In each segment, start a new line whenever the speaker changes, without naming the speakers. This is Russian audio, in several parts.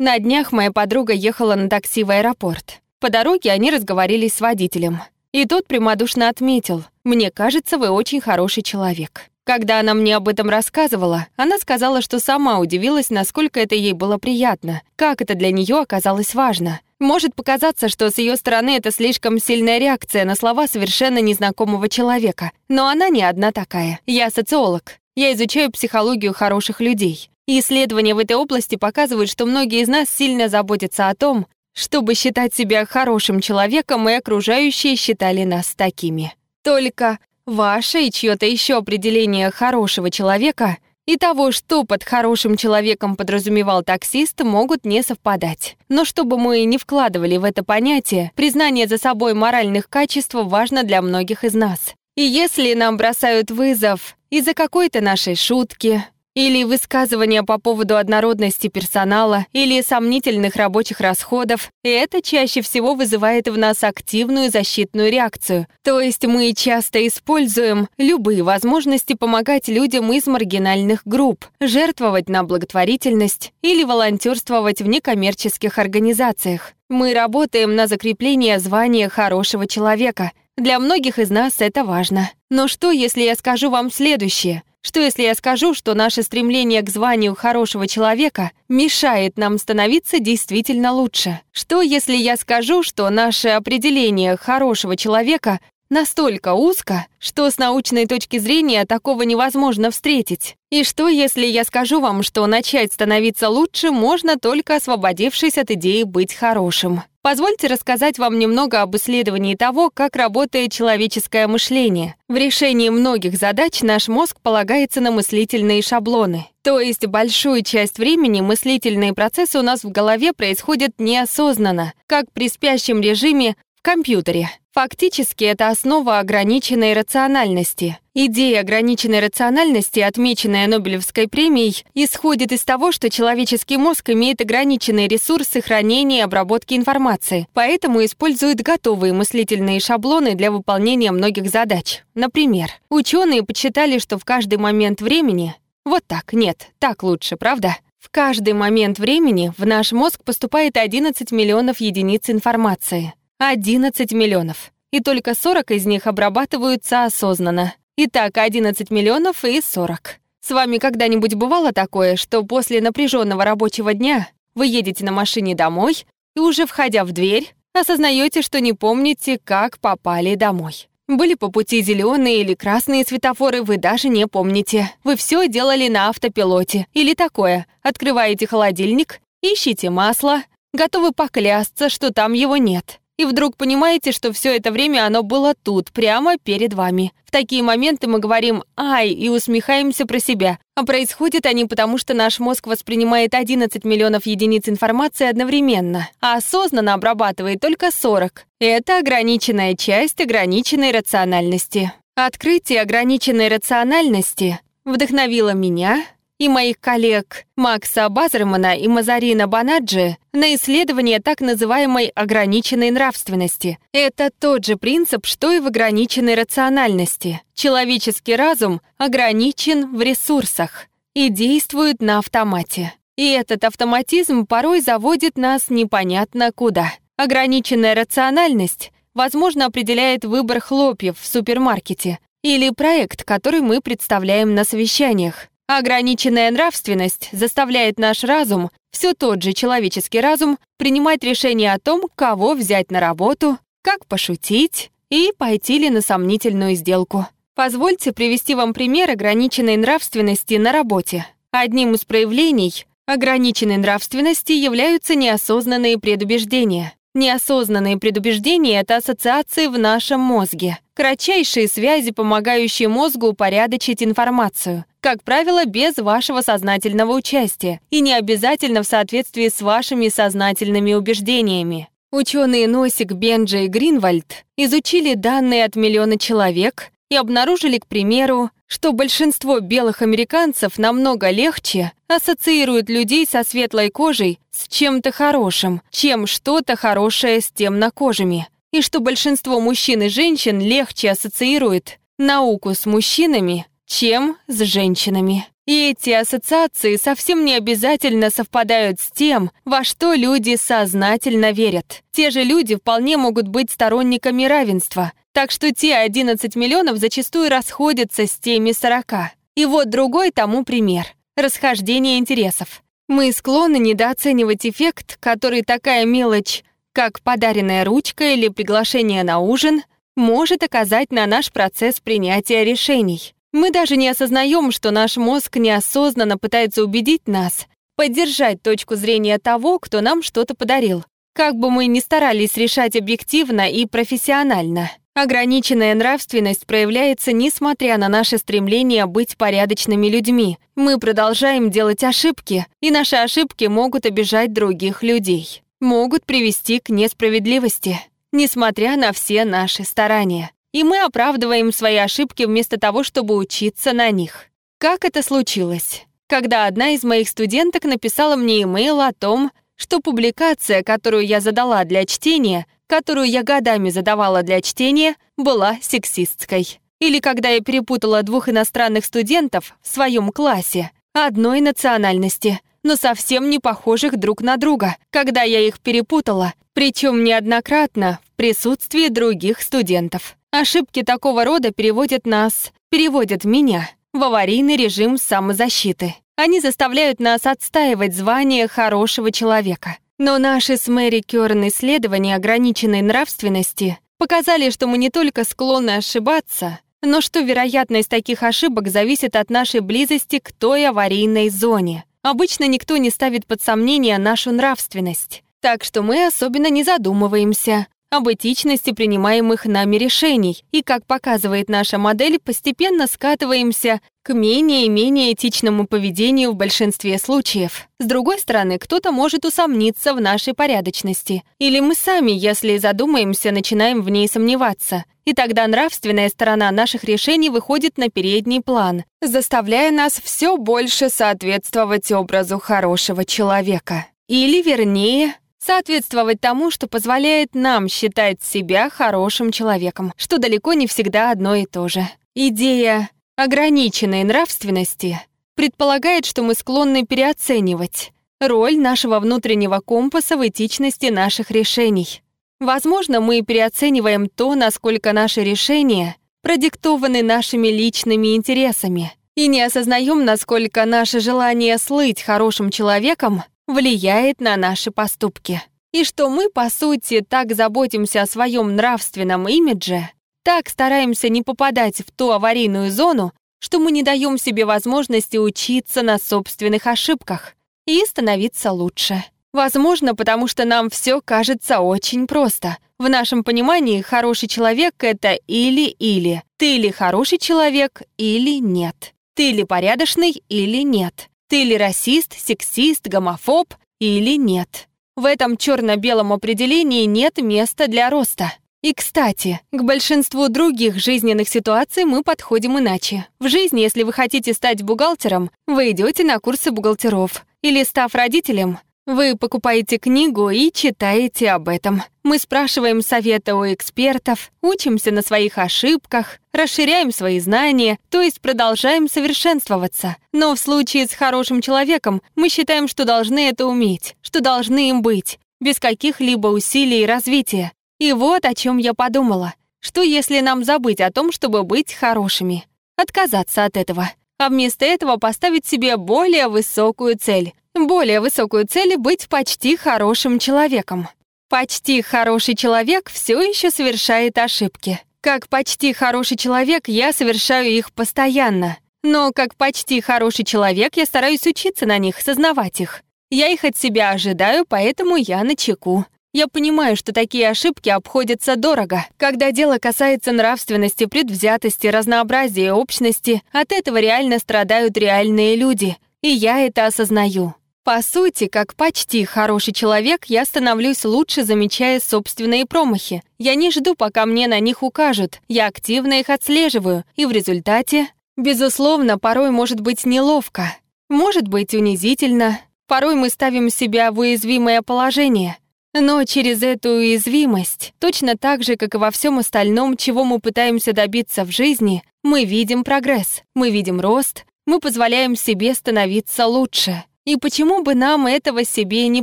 На днях моя подруга ехала на такси в аэропорт. По дороге они разговорились с водителем. И тот прямодушно отметил, «Мне кажется, вы очень хороший человек». Когда она мне об этом рассказывала, она сказала, что сама удивилась, насколько это ей было приятно, как это для нее оказалось важно. Может показаться, что с ее стороны это слишком сильная реакция на слова совершенно незнакомого человека. Но она не одна такая. Я социолог. Я изучаю психологию хороших людей. Исследования в этой области показывают, что многие из нас сильно заботятся о том, чтобы считать себя хорошим человеком, и окружающие считали нас такими. Только ваше и чье-то еще определение хорошего человека и того, что под хорошим человеком подразумевал таксист, могут не совпадать. Но чтобы мы не вкладывали в это понятие, признание за собой моральных качеств важно для многих из нас. И если нам бросают вызов из-за какой-то нашей шутки, или высказывания по поводу однородности персонала, или сомнительных рабочих расходов, и это чаще всего вызывает в нас активную защитную реакцию. То есть мы часто используем любые возможности помогать людям из маргинальных групп, жертвовать на благотворительность или волонтерствовать в некоммерческих организациях. Мы работаем на закрепление звания хорошего человека. Для многих из нас это важно. Но что, если я скажу вам следующее? Что если я скажу, что наше стремление к званию хорошего человека мешает нам становиться действительно лучше? Что если я скажу, что наше определение хорошего человека настолько узко, что с научной точки зрения такого невозможно встретить? И что, если я скажу вам, что начать становиться лучше можно только освободившись от идеи быть хорошим? Позвольте рассказать вам немного об исследовании того, как работает человеческое мышление. В решении многих задач наш мозг полагается на мыслительные шаблоны. То есть большую часть времени мыслительные процессы у нас в голове происходят неосознанно, как при спящем режиме в компьютере. Фактически это основа ограниченной рациональности. Идея ограниченной рациональности, отмеченная Нобелевской премией, исходит из того, что человеческий мозг имеет ограниченные ресурсы хранения и обработки информации, поэтому использует готовые мыслительные шаблоны для выполнения многих задач. Например, ученые подсчитали, что в каждый момент времени... Вот так, нет, так лучше, правда? В каждый момент времени в наш мозг поступает 11 миллионов единиц информации. 11 миллионов. И только 40 из них обрабатываются осознанно. Итак, 11 миллионов и 40. С вами когда-нибудь бывало такое, что после напряженного рабочего дня вы едете на машине домой и уже входя в дверь, осознаете, что не помните, как попали домой. Были по пути зеленые или красные светофоры, вы даже не помните. Вы все делали на автопилоте. Или такое. Открываете холодильник, ищите масло, готовы поклясться, что там его нет и вдруг понимаете, что все это время оно было тут, прямо перед вами. В такие моменты мы говорим «ай» и усмехаемся про себя. А происходят они потому, что наш мозг воспринимает 11 миллионов единиц информации одновременно, а осознанно обрабатывает только 40. Это ограниченная часть ограниченной рациональности. Открытие ограниченной рациональности вдохновило меня, и моих коллег Макса Базермана и Мазарина Банаджи на исследование так называемой ограниченной нравственности. Это тот же принцип, что и в ограниченной рациональности. Человеческий разум ограничен в ресурсах и действует на автомате. И этот автоматизм порой заводит нас непонятно куда. Ограниченная рациональность, возможно, определяет выбор хлопьев в супермаркете или проект, который мы представляем на совещаниях. Ограниченная нравственность заставляет наш разум, все тот же человеческий разум, принимать решение о том, кого взять на работу, как пошутить и пойти ли на сомнительную сделку. Позвольте привести вам пример ограниченной нравственности на работе. Одним из проявлений ограниченной нравственности являются неосознанные предубеждения. Неосознанные предубеждения — это ассоциации в нашем мозге, кратчайшие связи, помогающие мозгу упорядочить информацию, как правило, без вашего сознательного участия и не обязательно в соответствии с вашими сознательными убеждениями. Ученые Носик, Бенджи и Гринвальд изучили данные от миллиона человек и обнаружили, к примеру, что большинство белых американцев намного легче ассоциируют людей со светлой кожей с чем-то хорошим, чем что-то хорошее с темнокожими и что большинство мужчин и женщин легче ассоциируют науку с мужчинами, чем с женщинами. И эти ассоциации совсем не обязательно совпадают с тем, во что люди сознательно верят. Те же люди вполне могут быть сторонниками равенства, так что те 11 миллионов зачастую расходятся с теми 40. И вот другой тому пример — расхождение интересов. Мы склонны недооценивать эффект, который такая мелочь, как подаренная ручка или приглашение на ужин, может оказать на наш процесс принятия решений. Мы даже не осознаем, что наш мозг неосознанно пытается убедить нас, поддержать точку зрения того, кто нам что-то подарил. Как бы мы ни старались решать объективно и профессионально. Ограниченная нравственность проявляется несмотря на наше стремление быть порядочными людьми. Мы продолжаем делать ошибки, и наши ошибки могут обижать других людей. Могут привести к несправедливости, несмотря на все наши старания и мы оправдываем свои ошибки вместо того, чтобы учиться на них. Как это случилось? Когда одна из моих студенток написала мне имейл о том, что публикация, которую я задала для чтения, которую я годами задавала для чтения, была сексистской. Или когда я перепутала двух иностранных студентов в своем классе, одной национальности, но совсем не похожих друг на друга, когда я их перепутала, причем неоднократно в присутствии других студентов. Ошибки такого рода переводят нас, переводят меня в аварийный режим самозащиты. Они заставляют нас отстаивать звание хорошего человека. Но наши с Мэри Кёрн исследования ограниченной нравственности показали, что мы не только склонны ошибаться, но что вероятность таких ошибок зависит от нашей близости к той аварийной зоне. Обычно никто не ставит под сомнение нашу нравственность, так что мы особенно не задумываемся, об этичности принимаемых нами решений, и, как показывает наша модель, постепенно скатываемся к менее и менее этичному поведению в большинстве случаев. С другой стороны, кто-то может усомниться в нашей порядочности, или мы сами, если задумаемся, начинаем в ней сомневаться, и тогда нравственная сторона наших решений выходит на передний план, заставляя нас все больше соответствовать образу хорошего человека. Или, вернее, соответствовать тому, что позволяет нам считать себя хорошим человеком, что далеко не всегда одно и то же. Идея ограниченной нравственности предполагает, что мы склонны переоценивать роль нашего внутреннего компаса в этичности наших решений. Возможно, мы переоцениваем то, насколько наши решения продиктованы нашими личными интересами, и не осознаем, насколько наше желание слыть хорошим человеком влияет на наши поступки. И что мы, по сути, так заботимся о своем нравственном имидже, так стараемся не попадать в ту аварийную зону, что мы не даем себе возможности учиться на собственных ошибках и становиться лучше. Возможно, потому что нам все кажется очень просто. В нашем понимании хороший человек — это или-или. Ты или хороший человек, или нет. Ты или порядочный, или нет. Ты ли расист, сексист, гомофоб или нет? В этом черно-белом определении нет места для роста. И, кстати, к большинству других жизненных ситуаций мы подходим иначе. В жизни, если вы хотите стать бухгалтером, вы идете на курсы бухгалтеров. Или, став родителем, вы покупаете книгу и читаете об этом. Мы спрашиваем совета у экспертов, учимся на своих ошибках, расширяем свои знания, то есть продолжаем совершенствоваться. Но в случае с хорошим человеком мы считаем, что должны это уметь, что должны им быть, без каких-либо усилий и развития. И вот о чем я подумала. Что если нам забыть о том, чтобы быть хорошими? Отказаться от этого. А вместо этого поставить себе более высокую цель более высокую цель — быть почти хорошим человеком. Почти хороший человек все еще совершает ошибки. Как почти хороший человек я совершаю их постоянно. Но как почти хороший человек я стараюсь учиться на них, сознавать их. Я их от себя ожидаю, поэтому я на чеку. Я понимаю, что такие ошибки обходятся дорого. Когда дело касается нравственности, предвзятости, разнообразия общности, от этого реально страдают реальные люди. И я это осознаю. По сути, как почти хороший человек, я становлюсь лучше, замечая собственные промахи. Я не жду, пока мне на них укажут. Я активно их отслеживаю, и в результате, безусловно, порой может быть неловко, может быть унизительно. Порой мы ставим себя в уязвимое положение. Но через эту уязвимость, точно так же, как и во всем остальном, чего мы пытаемся добиться в жизни, мы видим прогресс, мы видим рост, мы позволяем себе становиться лучше. И почему бы нам этого себе не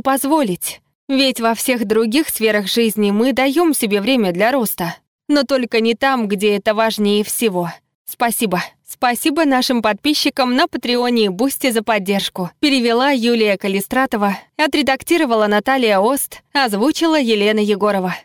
позволить? Ведь во всех других сферах жизни мы даем себе время для роста. Но только не там, где это важнее всего. Спасибо. Спасибо нашим подписчикам на Патреоне и Бусти за поддержку. Перевела Юлия Калистратова, отредактировала Наталья Ост, озвучила Елена Егорова.